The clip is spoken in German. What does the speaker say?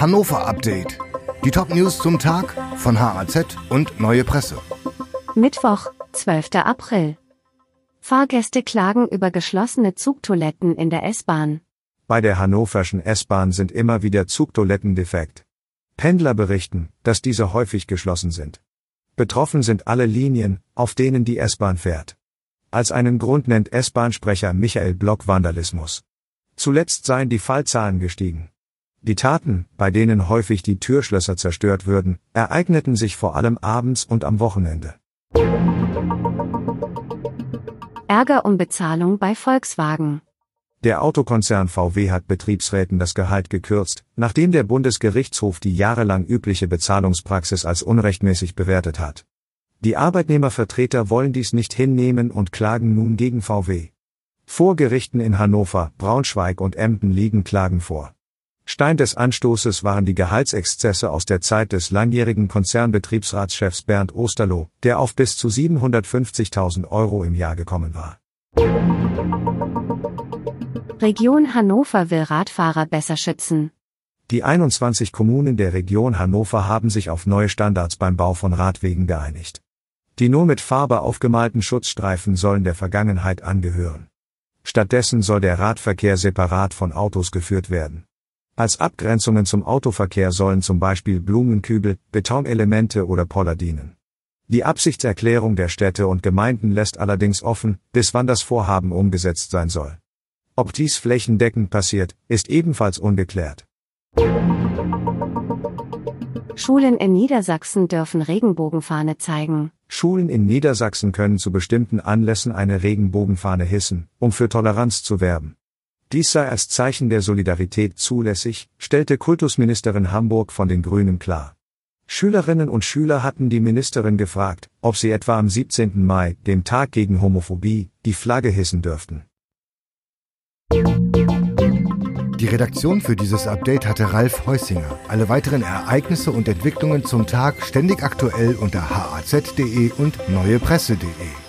Hannover Update. Die Top-News zum Tag von HAZ und Neue Presse. Mittwoch, 12. April. Fahrgäste klagen über geschlossene Zugtoiletten in der S-Bahn. Bei der hannoverschen S-Bahn sind immer wieder Zugtoiletten defekt. Pendler berichten, dass diese häufig geschlossen sind. Betroffen sind alle Linien, auf denen die S-Bahn fährt. Als einen Grund nennt S-Bahn-Sprecher Michael Block Vandalismus. Zuletzt seien die Fallzahlen gestiegen. Die Taten, bei denen häufig die Türschlösser zerstört würden, ereigneten sich vor allem abends und am Wochenende. Ärger um Bezahlung bei Volkswagen. Der Autokonzern VW hat Betriebsräten das Gehalt gekürzt, nachdem der Bundesgerichtshof die jahrelang übliche Bezahlungspraxis als unrechtmäßig bewertet hat. Die Arbeitnehmervertreter wollen dies nicht hinnehmen und klagen nun gegen VW. Vor Gerichten in Hannover, Braunschweig und Emden liegen Klagen vor. Stein des Anstoßes waren die Gehaltsexzesse aus der Zeit des langjährigen Konzernbetriebsratschefs Bernd Osterloh, der auf bis zu 750.000 Euro im Jahr gekommen war. Region Hannover will Radfahrer besser schützen. Die 21 Kommunen der Region Hannover haben sich auf neue Standards beim Bau von Radwegen geeinigt. Die nur mit Farbe aufgemalten Schutzstreifen sollen der Vergangenheit angehören. Stattdessen soll der Radverkehr separat von Autos geführt werden. Als Abgrenzungen zum Autoverkehr sollen zum Beispiel Blumenkübel, Betonelemente oder Poller dienen. Die Absichtserklärung der Städte und Gemeinden lässt allerdings offen, bis wann das Vorhaben umgesetzt sein soll. Ob dies flächendeckend passiert, ist ebenfalls ungeklärt. Schulen in Niedersachsen dürfen Regenbogenfahne zeigen. Schulen in Niedersachsen können zu bestimmten Anlässen eine Regenbogenfahne hissen, um für Toleranz zu werben. Dies sei als Zeichen der Solidarität zulässig, stellte Kultusministerin Hamburg von den Grünen klar. Schülerinnen und Schüler hatten die Ministerin gefragt, ob sie etwa am 17. Mai, dem Tag gegen Homophobie, die Flagge hissen dürften. Die Redaktion für dieses Update hatte Ralf Heusinger. Alle weiteren Ereignisse und Entwicklungen zum Tag ständig aktuell unter haz.de und neuepresse.de.